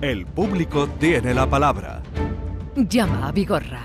El público tiene la palabra. Llama a Vigorra.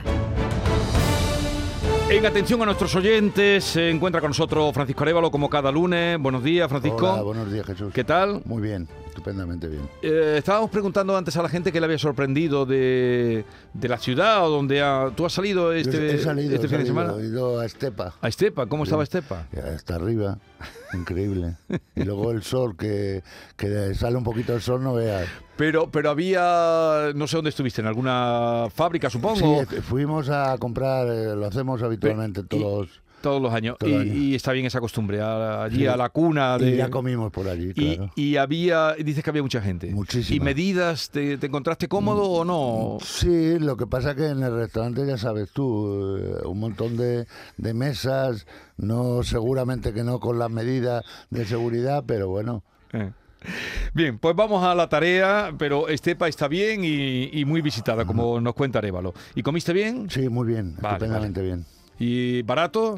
En atención a nuestros oyentes, se encuentra con nosotros Francisco Arevalo como cada lunes. Buenos días, Francisco. Hola, buenos días, Jesús. ¿Qué tal? Muy bien, estupendamente bien. Eh, estábamos preguntando antes a la gente que le había sorprendido de, de la ciudad o donde ha- tú has salido este, Yo he salido, este he fin de semana. He ido a Estepa, A Estepa, ¿cómo estaba Estepa? hasta arriba, increíble. Y luego el sol, que, que sale un poquito el sol, no veas. Pero, pero había, no sé dónde estuviste, en alguna fábrica, supongo, Sí, fuimos a comprar, eh, lo hacemos habitualmente todos. Todos los años. Todo y, el año. y está bien esa costumbre, a- allí Sí. a la cuna de... Y ya comimos por allí, Y, claro. y había, dices que había mucha gente. Muchísima. ¿Y medidas? ¿Te, te encontraste cómodo o no? Sí, lo que pasa que en el restaurante ya sabes tú, eh, un montón de, de mesas, no seguramente que no con las medidas de seguridad, pero bueno, Eh. Bien, pues vamos a la tarea, pero Estepa está bien y, y muy visitada, como nos cuenta Arevalo. ¿Y comiste bien? sí, muy bien, Vale, estupendamente bien. ¿Y barato?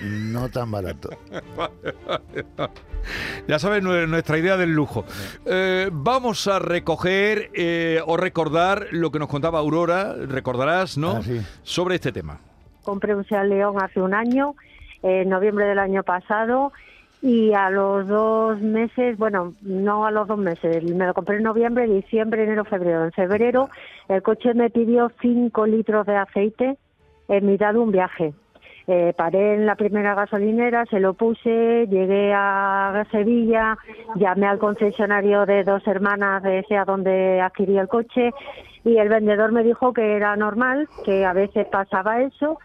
No tan barato. Ya sabes nue- nuestra idea del lujo. Eh, vamos a recoger eh, o recordar lo que nos contaba Aurora, recordarás, ¿no? Ah, sí. Sobre este tema. compré un Seat León hace un año, en noviembre del año pasado, y a los dos meses, bueno, no a los dos meses, me lo compré en noviembre, diciembre, enero, febrero. En febrero el coche me pidió 5 litros de aceite en mitad de un viaje. Eh, paré en la primera gasolinera, se lo puse, llegué a Sevilla, llamé al concesionario de dos hermanas de ese a donde adquirí el coche y el vendedor me dijo que era normal, que a veces pasaba eso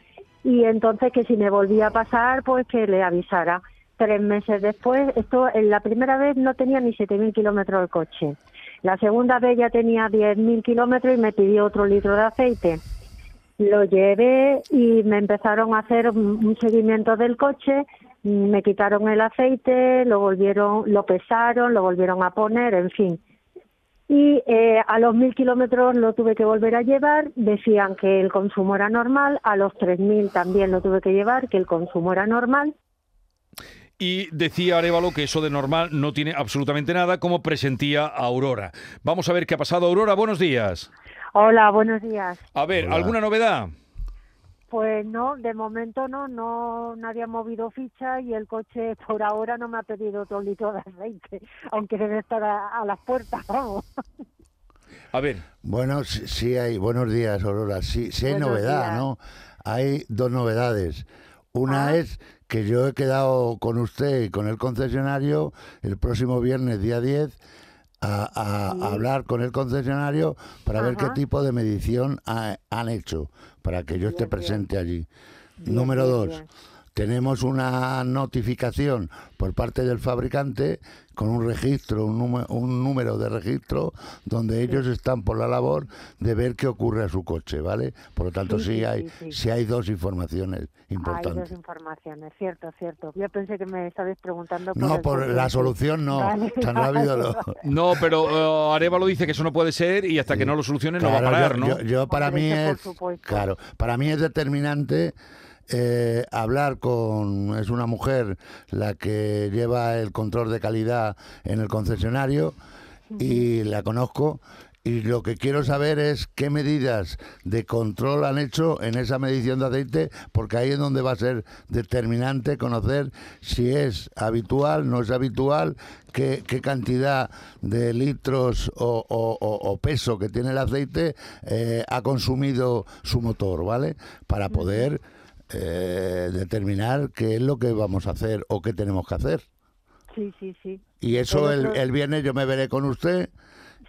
y entonces que si me volvía a pasar, pues que le avisara. Tres meses después, esto en la primera vez no tenía ni 7.000 kilómetros el coche. La segunda vez ya tenía 10.000 kilómetros y me pidió otro litro de aceite. Lo llevé y me empezaron a hacer un seguimiento del coche, me quitaron el aceite, lo volvieron, lo pesaron, lo volvieron a poner, en fin. Y eh, a los mil kilómetros lo tuve que volver a llevar, decían que el consumo era normal, a los tres mil también lo tuve que llevar, que el consumo era normal. Y decía Arevalo que eso de normal no tiene absolutamente nada, como presentía Aurora. Vamos a ver qué ha pasado. Aurora, buenos días. Hola, buenos días. A ver, Hola. ¿alguna novedad? Pues no, de momento no, no nadie ha movido ficha y el coche por ahora no me ha pedido otro litro de aceite, aunque debe estar a, a las puertas, vamos. A ver, Bueno, sí, sí hay, buenos días, Aurora. Sí, sí hay Buenos novedad, días. ¿no? Hay dos novedades. Una Ah. es que yo he quedado con usted y con el concesionario el próximo viernes, día 10, a, hablar con el concesionario para ver qué tipo de medición ha- han hecho, para que yo esté presente allí. Número dos, tenemos una notificación por parte del fabricante con un registro, un, número, un número de registro donde ellos están por la labor de ver qué ocurre a su coche, ¿vale? Por lo tanto, Sí, sí, sí, hay, sí, hay dos informaciones Hay importantes. dos informaciones, cierto, cierto. Yo pensé que me estabais preguntando por No, el por la solución no, Vale, tan rápido no. no, pero eh, Arevalo dice que eso no puede ser y hasta que no lo solucione no va a Claro, parar, yo, ¿no? yo- yo para Hombre, mí es claro, para mí es determinante eh, hablar con es una mujer la que lleva el control de calidad en el concesionario y la conozco y lo que quiero saber es qué medidas de control han hecho en esa medición de aceite, porque ahí es donde va a ser determinante conocer si es habitual, no es habitual, qué, qué cantidad de litros o, o- o- o peso que tiene el aceite eh, ha consumido su motor, ¿vale? Para poder eh, determinar qué es lo que vamos a hacer o qué tenemos que hacer. Sí, sí, sí. Y eso el, el viernes yo me veré con usted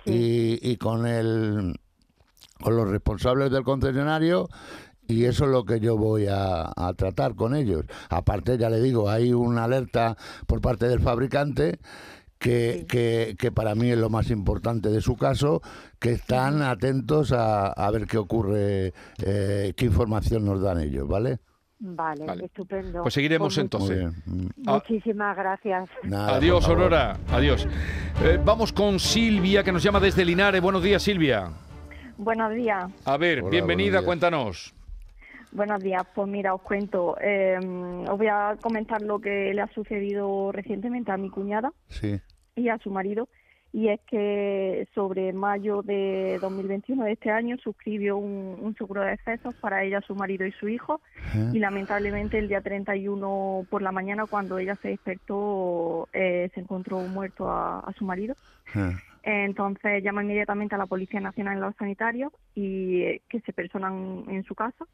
y, y con el con los responsables del concesionario y eso es lo que yo voy a, a tratar con ellos. Aparte, ya le digo, hay una alerta por parte del fabricante que, que, que para mí es lo más importante de su caso, que están atentos a, a ver qué ocurre, eh, qué información nos dan ellos, ¿vale? Vale, Vale. estupendo. Pues seguiremos mu- entonces. Muchísimas gracias. nada, Adiós. Aurora. Adiós. Eh, vamos con Silvia, que nos llama desde Linares. Buenos días, Silvia. Buenos días, A ver, Hola, bienvenida, cuéntanos. buenos días. Pues mira, os cuento. eh, os voy a comentar lo que le ha sucedido recientemente a mi cuñada Sí. y a su marido. Y es que sobre mayo de 2021 de este año suscribió un, un seguro de excesos para ella, su marido y su hijo ¿Eh? y lamentablemente el día 31 por la mañana cuando ella se despertó eh, se encontró muerto a, a su marido. Eh, Entonces llama inmediatamente a la Policía Nacional y los sanitarios y eh, que se personan en su casa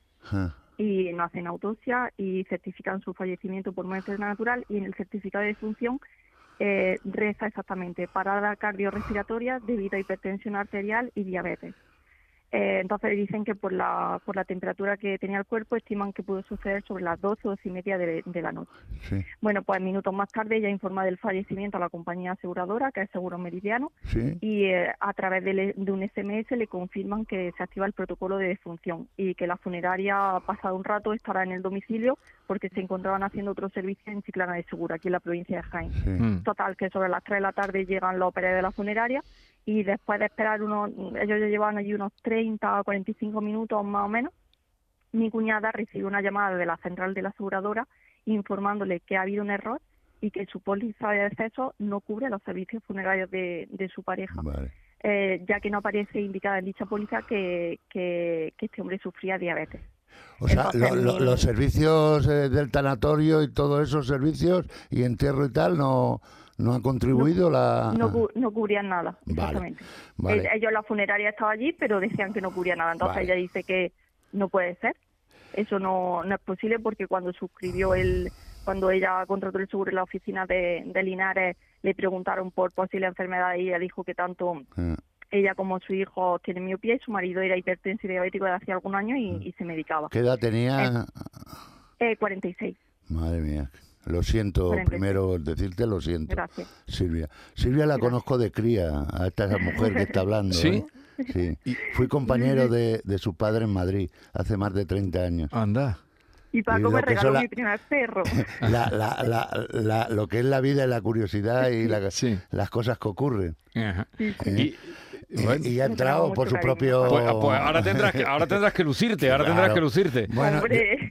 y no hacen autopsia y certifican su fallecimiento por muerte natural y en el certificado de defunción eh, reza exactamente parada cardiorrespiratoria debido a hipertensión arterial y diabetes. Eh, entonces dicen que por la, por la temperatura que tenía el cuerpo estiman que pudo suceder sobre las 12 o 12 y media de, de la noche. Sí, Bueno, pues minutos más tarde ella informa del fallecimiento a la compañía aseguradora, que es Seguro Meridiano, sí. y eh, a través de, le- de un SMS le confirman que se activa el protocolo de defunción y que la funeraria pasado un rato estará en el domicilio porque se encontraban haciendo otro servicio en Chiclana de Segura, aquí en la provincia de Jaén. sí. Mm. Total, que sobre las 3 de la tarde llegan los operarios de la funeraria y después de esperar unos, ellos ya llevaban allí unos 30 o 45 minutos más o menos, mi cuñada recibe una llamada de la central de la aseguradora informándole que ha habido un error y que su póliza de acceso no cubre los servicios funerarios de, de su pareja, Vale. eh, ya que no aparece indicada en dicha póliza que, que, que este hombre sufría diabetes. O sea, lo- los servicios eh, del tanatorio y todos esos servicios y entierro y tal no, no han contribuido la... No, cu- no cubrían nada, Ah. Vale, exactamente. vale. Ellos, la funeraria estaba allí, pero decían que no cubría nada. Entonces Vale. ella dice que no puede ser. Eso no, no es posible porque cuando suscribió el, cuando ella contrató el seguro en la oficina de, de Linares, le preguntaron por posible enfermedad y ella dijo que tanto Eh, ella como su hijo tienen miopía y su marido era hipertenso y diabético desde hace algún año y, y se medicaba. ¿Qué edad tenía? Eh, 46, Madre mía. Lo siento, 46. primero decirte lo siento, gracias. Silvia. Silvia la conozco de cría, a esta mujer que está hablando. ¿Sí? ¿eh? Sí. Fui compañero de, de su padre en Madrid hace más de 30 años. Anda. Y Y Paco lo me regaló la- mi primer perro. La, la, la, la- lo que es la vida y la curiosidad y la- Sí. las cosas que ocurren. Ajá. Sí, sí. Y, Y, bueno, y ha entrado por su propio... pues, pues ahora tendrás que, ahora tendrás que lucirte, ahora tendrás que lucirte. Bueno,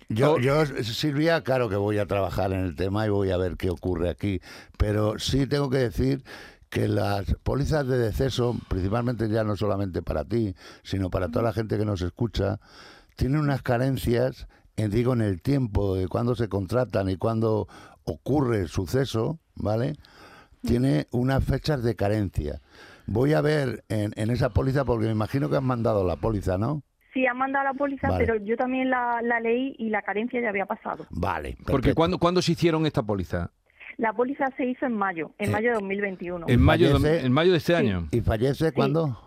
yo, yo, Silvia, claro que voy a trabajar en el tema y voy a ver qué ocurre aquí, pero sí tengo que decir que las pólizas de deceso, principalmente ya no solamente para ti, sino para toda la gente que nos escucha, tienen unas carencias, en, digo, en el tiempo de cuándo se contratan y cuándo ocurre el suceso, ¿vale? Tiene unas fechas de carencia. Voy a ver en, en esa póliza, porque me imagino que has mandado la póliza, ¿no? Sí, han mandado la póliza, Vale. pero yo también la, la leí y la carencia ya había pasado. Vale. Porque. ¿cuándo, ¿cuándo se hicieron esta póliza? La póliza se hizo en mayo, en Eh, mayo de 2021. En mayo, de, en mayo de este Sí. año. ¿Y fallece cuándo?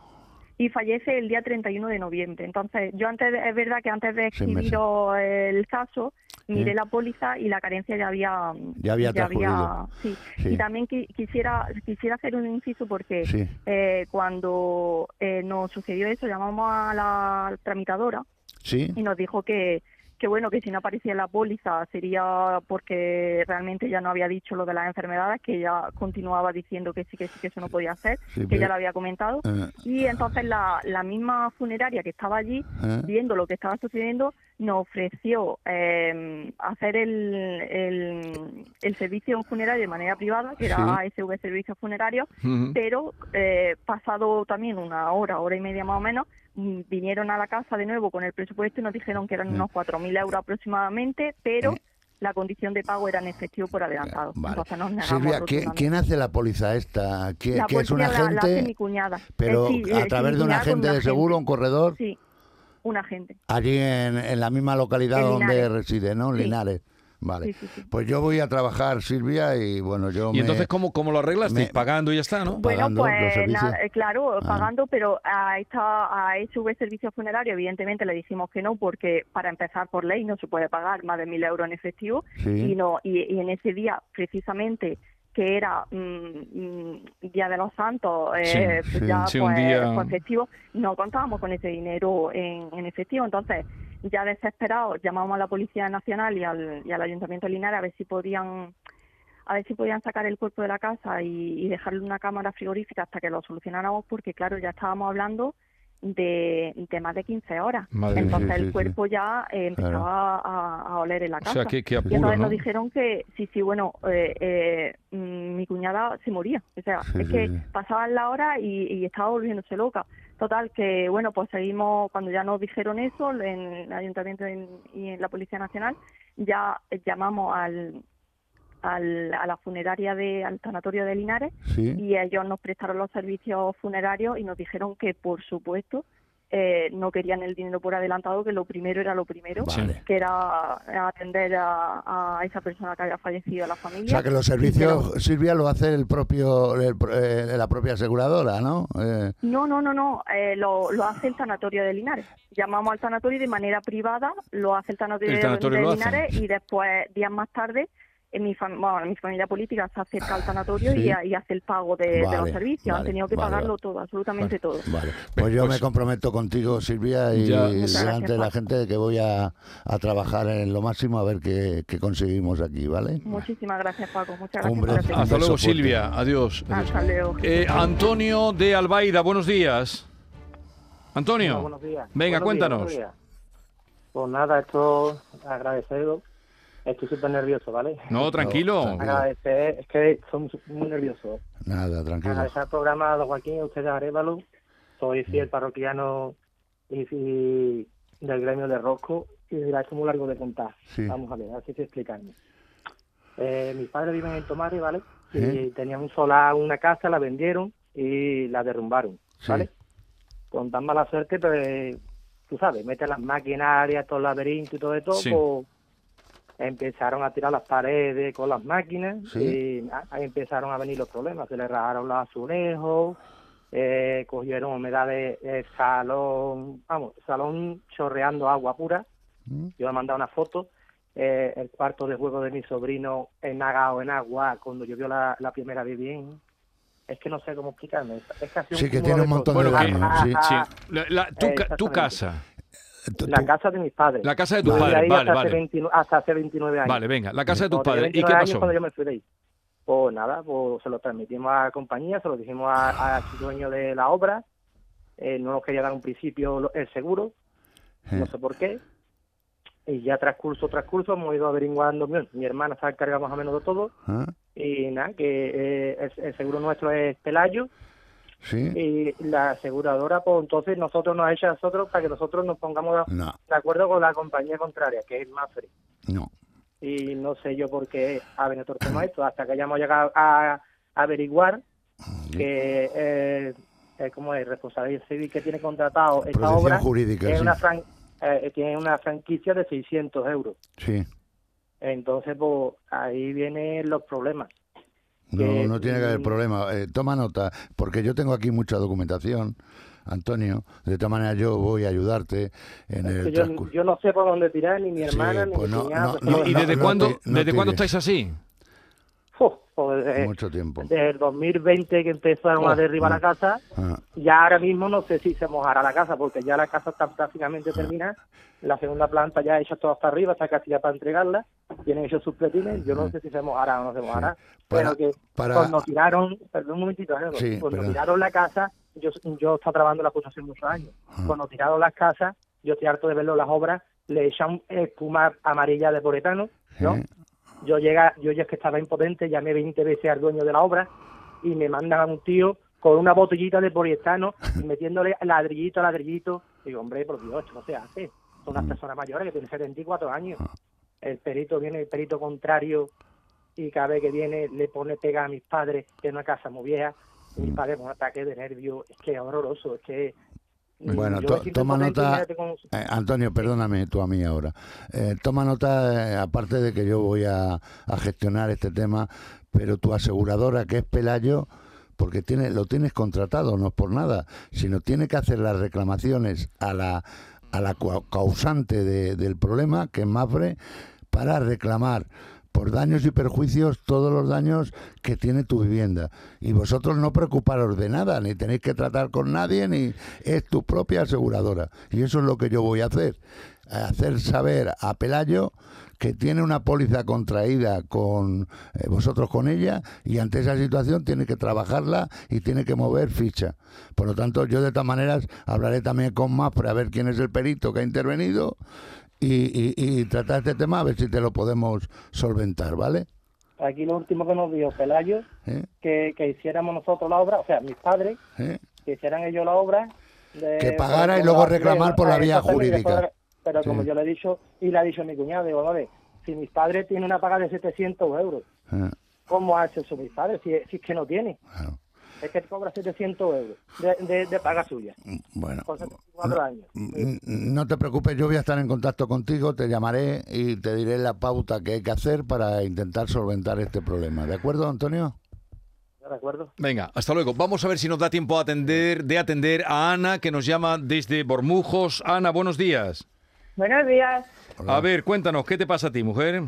Y fallece el día 31 de noviembre. Entonces, yo antes, de- es verdad que antes de escribir el caso, miré la póliza y la carencia ya había... Ya había transcurrido. sí. Sí. Y también qui- quisiera quisiera hacer un inciso porque Sí. eh, cuando eh, nos sucedió eso, llamamos a la tramitadora ¿Sí? y nos dijo que, que bueno, que si no aparecía la póliza sería porque realmente ya no había dicho lo de las enfermedades, que ella continuaba diciendo que sí, que sí, que eso no podía hacer, Sí, que pero- ya lo había comentado. Eh, Y entonces la, la misma funeraria que estaba allí, ¿Eh? viendo lo que estaba sucediendo, nos ofreció eh, hacer el, el, el servicio funerario de manera privada, que era Sí. ASV Servicios Funerarios, pero eh, pasado también una hora, hora y media más o menos, mm, vinieron a la casa de nuevo con el presupuesto y nos dijeron que eran unos 4.000 euros aproximadamente, pero Eh. la condición de pago era en efectivo por adelantado. Vale. Silvia, ¿quién, hace la póliza esta? ¿Quién, La es un policía la- la hace mi agente? cuñada. Pero Eh, sí, eh, a través mi de un agente de seguro, un corredor, Sí, un agente. allí en, en la misma localidad En donde Linares. reside, ¿no? Sí. Linares. Vale. Sí, sí, sí. Pues yo voy a trabajar, Silvia, y bueno, yo Y me... entonces, ¿cómo, cómo lo arreglasteis? me- Pagando y ya está, ¿no? Bueno, Pagando pues nada, eh, claro, Ah. pagando, pero a esta a SV Servicio Funerario evidentemente le dijimos que no porque para empezar por ley no se puede pagar más de mil euros en efectivo Sí. y no y, y en ese día precisamente que era mm, mm, Día de los Santos, eh, Sí, sí. ya Sí, pues, día- festivo, no contábamos con ese dinero en, en efectivo, entonces ya desesperados llamamos a la Policía Nacional y al, y al Ayuntamiento de Linares a ver si podían a ver si podían sacar el cuerpo de la casa y, y dejarle una cámara frigorífica hasta que lo solucionáramos, porque claro, ya estábamos hablando de, de más de 15 horas. Madre. Entonces Sí, el sí. cuerpo ya eh, empezaba a, a oler en la O casa. sea, que, que Y entonces ¿no? nos dijeron que sí, sí, bueno, eh, eh, mm, mi cuñada se moría. O sea, es que pasaban la hora y, y estaba volviéndose loca. Total, que bueno, pues seguimos, cuando ya nos dijeron eso en el Ayuntamiento en- y en la Policía Nacional, ya llamamos al, al, a la funeraria de, al tanatorio de Linares Sí. y ellos nos prestaron los servicios funerarios y nos dijeron que, por supuesto, eh, no querían el dinero por adelantado, que lo primero era lo primero, Vale. que era atender a, a esa persona que había fallecido a la O familia. sea que los servicios, Silvia, lo hace el propio, el pro- eh, la propia aseguradora, ¿no? Eh, No, no, no, no, eh, lo, lo hace el tanatorio de Linares. Llamamos al tanatorio y de manera privada, lo hace el tanatorio, El de- tanatorio. Linares y después, días más tarde, en mi, fam- bueno, mi familia política se acerca al tanatorio Sí. y, y hace el pago de, los servicios. vale, Han tenido que vale, pagarlo vale. todo, absolutamente todo. Vale, pues yo Pues- me comprometo contigo, Silvia, y Ya. Delante de la gente de que voy a, a trabajar en lo máximo a ver qué, qué conseguimos aquí, ¿vale? Muchísimas gracias, Paco. Muchas gracias Hombre, por atender. Hasta luego. Silvia. Adiós. Adiós. Hasta luego. Eh, Antonio de Albaida, buenos días. Antonio, Hola, buenos días. venga, Buenos días, cuéntanos. buenos días. Pues nada, esto agradeceros. Estoy súper nervioso, ¿vale? No, tranquilo. tranquilo. Agradecer, es que soy muy nervioso. Nada, tranquilo. Agradecer al programa a don Joaquín, a ustedes a Arevalo. Soy fiel parroquiano y, y del gremio de Rosco. Y dirá, esto es muy largo de contar. Sí. Vamos a ver, así que explicarme. Eh, mis padres viven en Tomare, ¿vale? Y Sí. tenían un solar, una casa, la vendieron y la derrumbaron, Sí. ¿vale? Con tan mala suerte, pues, tú sabes, meten las maquinarias, todo el laberinto y todo esto, Sí. pues empezaron a tirar las paredes con las máquinas Sí. y a- ahí empezaron a venir los problemas. Se le rajaron los azulejos, eh, cogieron humedad de de salón, vamos, salón chorreando agua pura. ¿Mm? Yo he mandado una foto. eh, el cuarto de juego de mi sobrino enagado en agua cuando llovió la, la primera vez bien. Es que no sé cómo explicarme. Es que ha sido Sí, que tiene de un montón de que- daños, sí. Sí. La- la- tu, Eh, casa. La casa de mis padres. La casa de tus padres, vale, hasta, vale. Hace 29, hasta hace 29 años. Vale, venga, la casa de tus padres. ¿Y qué 29 años pasó? cuando yo me fui de ahí. Pues nada, pues se lo transmitimos a la compañía, se lo dijimos al dueño de la obra. Eh, no nos quería dar un principio el seguro, Eh, no sé por qué. Y ya transcurso, transcurso, hemos ido averiguando. Mi, mi hermana se ha encargado más o menos de todo. ¿Ah? Y nada, que eh, el, el seguro nuestro es Pelayo. ¿Sí? Y la aseguradora, pues entonces nosotros nos ha hecho a nosotros para que nosotros nos pongamos de- No, de acuerdo con la compañía contraria, que es Mafre no. y no sé yo por qué ha venido el esto, hasta que hayamos llegado a, a averiguar que eh, eh, como es responsabilidad civil que tiene contratado esta Protección obra jurídica, es sí. una fran- eh, tiene una franquicia de 600 euros. Sí. Entonces, pues ahí vienen los problemas. No, que, no tiene que haber mm, problema. Eh, toma nota, porque yo tengo aquí mucha documentación, Antonio. De todas maneras, yo voy a ayudarte en el yo, transcurso. yo no sé por dónde tirar, ni mi Sí, hermana, ni pues mi no, cuñado. no, ¿Y, desde no cuándo, desde cuándo estáis así? Pues, desde, Mucho tiempo. desde el 2020 que empezaron Oh, a derribar mm. la casa, Ah, Ya ahora mismo no sé si se mojará la casa, porque ya la casa está prácticamente terminada. La segunda planta ya hecha todo hasta arriba, está casi ya para entregarla. Tienen hechos sus pletines. Yo no sé si se mojará o no se mojará. Para- pero que para- cuando tiraron, perdón un momentito, Sí, cuando tiraron la casa, yo, yo estaba trabajando la construcción muchos años. Ah. Cuando tiraron las casas, yo estoy harto de verlo las obras, le echan espuma amarilla de poretano, ¿no? Yo llega, yo ya es que estaba impotente, llamé 20 veces al dueño de la obra y me mandan a un tío con una botellita de poliestano y metiéndole ladrillito a ladrillito. Digo, hombre, por Dios, esto no se hace. Son unas personas mayores que tienen 74 años. El perito viene, el perito contrario, y cada vez que viene le pone pega a mis padres en una casa muy vieja. Y mis padres con un ataque de nervios. Es que es horroroso, es que... Bueno, to- toma nota, eh, Antonio, perdóname tú a mí ahora. Eh, toma nota, eh, aparte de que yo voy a, a gestionar este tema, pero tu aseguradora, que es Pelayo, porque tiene, lo tienes contratado, no es por nada, sino tiene que hacer las reclamaciones a la, a la causante de- del problema, que es Mafre, para reclamar por daños y perjuicios todos los daños que tiene tu vivienda. Y vosotros no preocuparos de nada, ni tenéis que tratar con nadie, ni es tu propia aseguradora. Y eso es lo que yo voy a hacer. Hacer saber a Pelayo que tiene una póliza contraída con eh, vosotros con ella y ante esa situación tiene que trabajarla y tiene que mover ficha. Por lo tanto, yo de todas maneras hablaré también con más para ver quién es el perito que ha intervenido y, y- y tratar este tema a ver si te lo podemos solventar, ¿vale? Aquí lo último que nos dijo Pelayo, ¿Eh? que, que hiciéramos nosotros la obra, o sea, mis padres, ¿Eh? que hicieran ellos la obra. de- Que pagara y luego reclamar por la vía jurídica. Pero como yo le he dicho, y le ha dicho mi cuñado, digo, vale, si mis padres tienen una paga de 700 euros, ¿Eh? ¿cómo hace eso mis padres? Si, si es que no tiene. Claro. Es que cobra 700 euros de, de, de paga suya, Bueno, con 74 años. Mm, No te preocupes, yo voy a estar en contacto contigo, te llamaré y te diré la pauta que hay que hacer para intentar solventar este problema. ¿De acuerdo, Antonio? ¿De acuerdo? Venga, hasta luego. Vamos a ver si nos da tiempo a atender, de atender a Ana, que nos llama desde Bormujos. Ana, buenos días. Buenos días. A ver, cuéntanos, ¿qué te pasa a ti, mujer?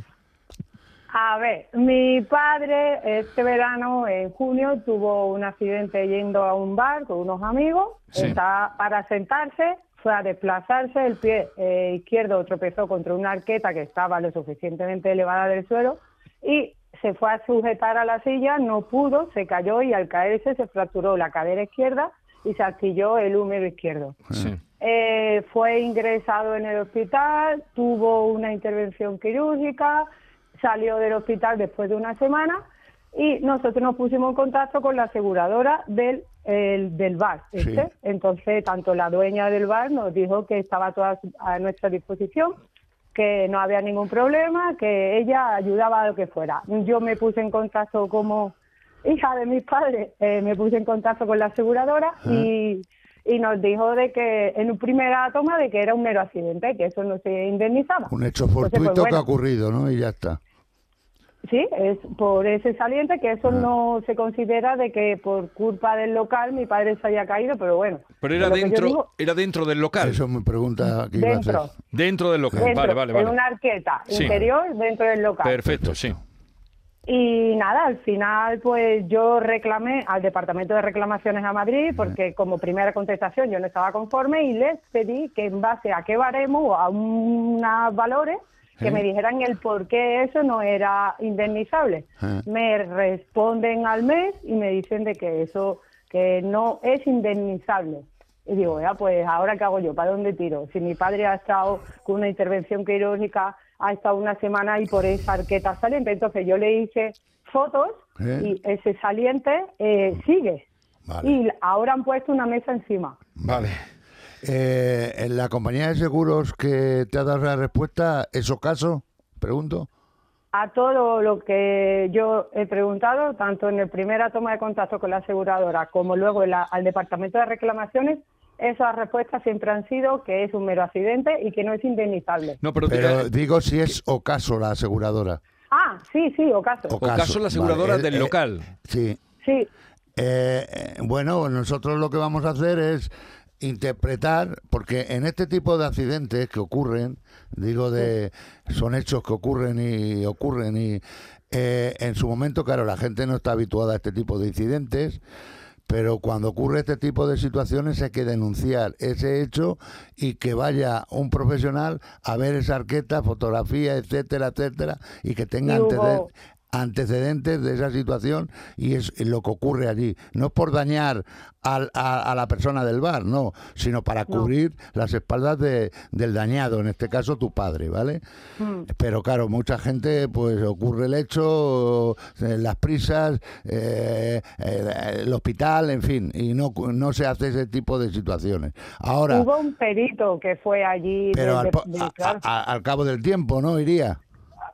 A ver, mi padre este verano, en junio, tuvo un accidente yendo a un bar con unos amigos. Sí. Está para sentarse, fue a desplazarse, el pie eh, izquierdo tropezó contra una arqueta que estaba lo suficientemente elevada del suelo y se fue a sujetar a la silla, no pudo, se cayó y al caerse se fracturó la cadera izquierda y se astilló el húmero izquierdo. Sí. Eh, fue ingresado en el hospital, tuvo una intervención quirúrgica, salió del hospital después de una semana y nosotros nos pusimos en contacto con la aseguradora del, el- del bar. Sí. Entonces, tanto la dueña del bar nos dijo que estaba toda a nuestra disposición, que no había ningún problema, que ella ayudaba a lo que fuera. Yo me puse en contacto como hija de mis padres, eh, me puse en contacto con la aseguradora y, y nos dijo de que en un primera toma de que era un mero accidente, que eso no se indemnizaba. Un hecho Entonces, pues, fortuito que ha ocurrido, ¿no? Y ya está. Sí, es por ese saliente que Ah. eso no se considera de que por culpa del local mi padre se haya caído, pero bueno. Pero era dentro, digo, era dentro del local. Eso es mi pregunta que iba a dentro, hacer. Dentro del local. dentro, vale, vale, en vale. una arqueta Sí. interior dentro del local. Perfecto, sí. Y nada, al final pues yo reclamé al Departamento de Reclamaciones a Madrid porque como primera contestación yo no estaba conforme y les pedí que en base a qué baremo o a unos valores que me dijeran el por qué eso no era indemnizable. Me responden al mes y me dicen de que eso que no es indemnizable. Y digo, ya, pues ahora qué hago yo, ¿para dónde tiro? Si mi padre ha estado con una intervención quirúrgica, ha estado una semana y por esa arqueta saliente, entonces yo le hice fotos ¿Eh? y ese saliente eh, sigue. Vale. Y ahora han puesto una mesa encima. Vale. Eh, ¿En la compañía de seguros que te ha dado la respuesta, eso caso? Pregunto. A todo lo que yo he preguntado, tanto en la primera toma de contacto con la aseguradora como luego en la- al Departamento de Reclamaciones, esas respuestas siempre han sido que es un mero accidente y que no es indemnizable. No, pero, Pero eh, digo si es ocaso la aseguradora. Ah, sí, sí, ocaso. Ocaso, la aseguradora Vale, del eh, local. Sí. Sí, Eh, eh, bueno, nosotros lo que vamos a hacer es interpretar, porque en este tipo de accidentes que ocurren, digo de, son hechos que ocurren y ocurren y eh, en su momento, claro, la gente no está habituada a este tipo de incidentes, pero cuando ocurre este tipo de situaciones hay que denunciar ese hecho y que vaya un profesional a ver esa arqueta, fotografía, etcétera, etcétera, y que tenga antecedentes antecedentes de esa situación y es lo que ocurre allí. No es por dañar al- a, a la persona del bar, no, sino para cubrir las espaldas de- del dañado, en este caso tu padre, ¿vale? Mm. Pero claro, mucha gente, pues ocurre el hecho, eh, las prisas, eh, eh, el hospital, en fin, y no, no se hace ese tipo de situaciones. Ahora, hubo un perito que fue allí. pero al, a- a- al cabo del tiempo, ¿no? Iría.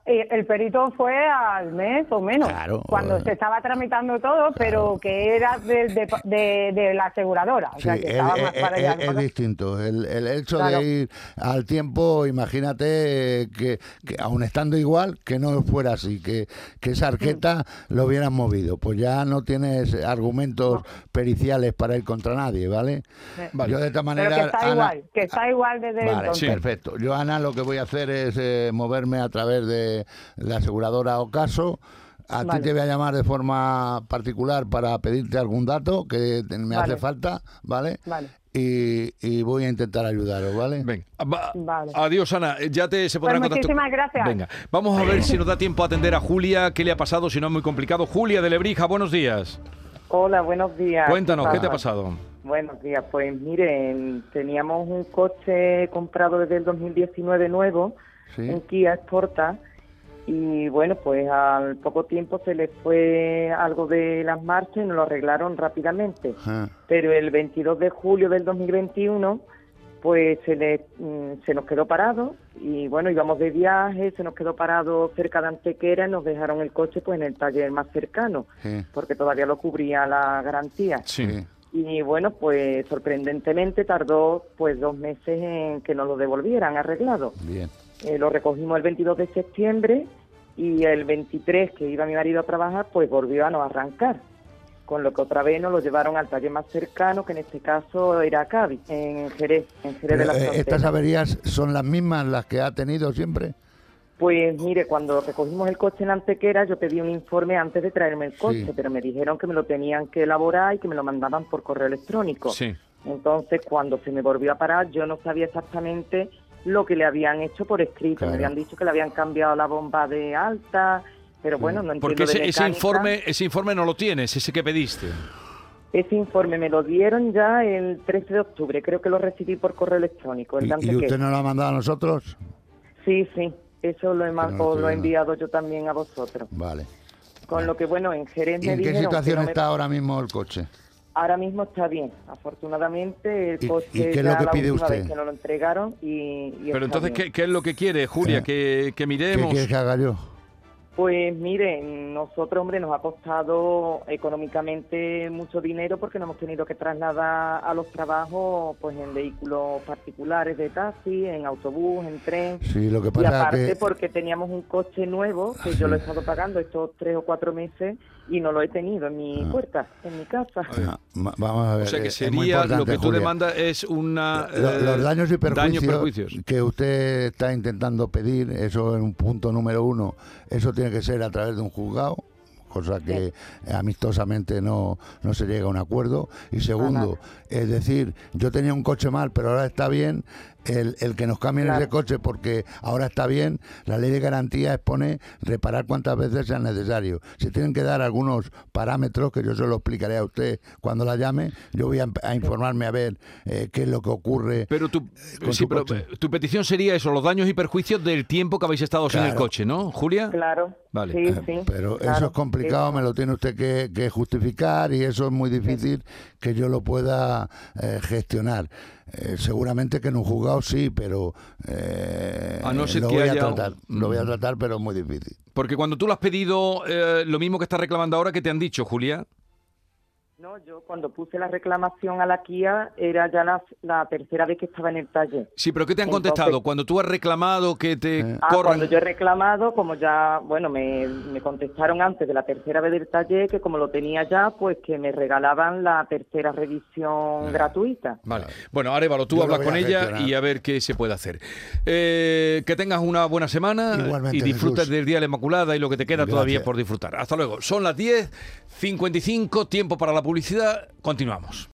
Eh, El perito fue al mes o menos, Claro. cuando se estaba tramitando todo, pero que era de, de- de- de la aseguradora. O sea, que el- estaba el- más para el- allá. es distinto. El, el hecho Claro. de ir al tiempo, imagínate que, que aun estando igual, que no fuera así, que, que esa arqueta lo hubieran movido. Pues ya no tienes argumentos periciales para ir contra nadie, ¿vale? Vale. Yo de esta Pero manera... que está Ana- igual, que está igual desde Vale, entonces. perfecto. Yo, Ana, lo que voy a hacer es eh, moverme a través de la aseguradora Ocaso. A ti te voy a llamar de forma particular para pedirte algún dato que me Vale. hace falta, ¿vale? Vale. y, y voy a intentar ayudaros, ¿vale? Venga, va- Vale. adiós Ana, ya te se pondrá Pues contacto. muchísimas gracias. Venga, vamos a ver si nos da tiempo a atender a Julia, qué le ha pasado, si no es muy complicado. Julia de Lebrija, buenos días. Hola, buenos días. Cuéntanos, ¿qué te ha Ah, pasado? Buenos días, pues miren, teníamos un coche comprado desde el 2019 nuevo, Sí. un Kia Sporta, y bueno, pues al poco tiempo se le fue algo de las marchas y nos lo arreglaron rápidamente. Pero el 22 de julio del 2021, pues se, le, mm, se nos quedó parado y bueno, íbamos de viaje, se nos quedó parado cerca de Antequera y nos dejaron el coche pues en el taller más cercano, sí, porque todavía lo cubría la garantía. Sí. Y bueno, pues sorprendentemente tardó pues dos meses en que nos lo devolvieran arreglado. Bien. Eh, lo recogimos el 22 de septiembre y el 23 que iba mi marido a trabajar, pues volvió a no arrancar. Con lo que otra vez nos lo llevaron al taller más cercano, que en este caso era Cádiz, en Jerez, en Jerez de la eh, Frontera. ¿Estas averías son las mismas las que ha tenido siempre? Pues mire, cuando recogimos el coche en Antequera, yo pedí un informe antes de traerme el coche, Sí. pero me dijeron que me lo tenían que elaborar y que me lo mandaban por correo electrónico. Sí. Entonces, cuando se me volvió a parar, yo no sabía exactamente lo que le habían hecho por escrito. Claro. Me habían dicho que le habían cambiado la bomba de alta, pero bueno, no entiendo Porque de ese, ese mecánica. informe, ese informe no lo tienes, ese que pediste. Ese informe me lo dieron ya el 13 de octubre, creo que lo recibí por correo electrónico. El ¿Y, de usted nos lo ha mandado a nosotros? Sí, sí, eso lo he, no lo he enviado yo también a vosotros. Vale. Con lo que, bueno, en Jerez ¿Y me en qué que situación no me- está ahora mismo el coche? Ahora mismo está bien, afortunadamente el ¿Y- coche y qué es ya lo que pide usted? que nos lo entregaron y, y Pero entonces. ¿qué, qué es lo que quiere, Julia? Que, que ¿Qué miremos. quieres que haga yo? Pues mire, nosotros, hombre, nos ha costado económicamente mucho dinero porque nos hemos tenido que trasladar a los trabajos pues en vehículos particulares de taxi, en autobús, en tren. Sí, lo que Y pasa aparte es que... porque teníamos un coche nuevo que yo lo he estado pagando estos tres o cuatro meses y no lo he tenido en mi puerta, en mi casa. Ah, Vamos a ver. O sea que eh, sería lo que tú Julia. demandas es una Lo- eh, los daños y perjuicios, que usted está intentando pedir, eso es un punto número uno, eso tiene que ser a través de un juzgado, cosa que amistosamente no, no se llega a un acuerdo. Y segundo, es decir, yo tenía un coche mal, pero ahora está bien, el, el que nos cambien Claro. ese coche porque ahora está bien, la ley de garantía expone reparar cuantas veces sea necesario. Se tienen que dar algunos parámetros que yo se lo explicaré a usted cuando la llame. Yo voy a, a informarme a ver eh, qué es lo que ocurre. Pero tu, con sí, tu pero, eh, tu petición sería eso, los daños y perjuicios del tiempo que habéis estado sin el coche, ¿no, Julia? Claro, Vale. sí, Eh, sí. Pero claro, eso es complicado, me lo tiene usted que, que justificar y eso es muy difícil que yo lo pueda eh, gestionar. Eh, seguramente que en un juzgado sí, pero eh, A no ser lo que voy haya a tratar, lo voy a tratar, pero es muy difícil. Porque cuando tú lo has pedido, eh, lo mismo que estás reclamando ahora, que te han dicho, Julia? No, yo cuando puse la reclamación a la Kia era ya la, la tercera vez que estaba en el taller. Sí, pero ¿qué te han Entonces- contestado? Cuando tú has reclamado que te Eh. Ah, corran... cuando yo he reclamado, como ya, bueno, me, me contestaron antes de la tercera vez del taller que como lo tenía ya, pues que me regalaban la tercera revisión gratuita. Vale. Bueno, Arevalo, tú Yo hablas con ella y a ver qué se puede hacer. Eh, que tengas una buena semana Igualmente, y disfrutes del Día de la Inmaculada y lo que te queda todavía Gracias. por disfrutar. Hasta luego. Son las 10.55, tiempo para la publicidad. Continuamos.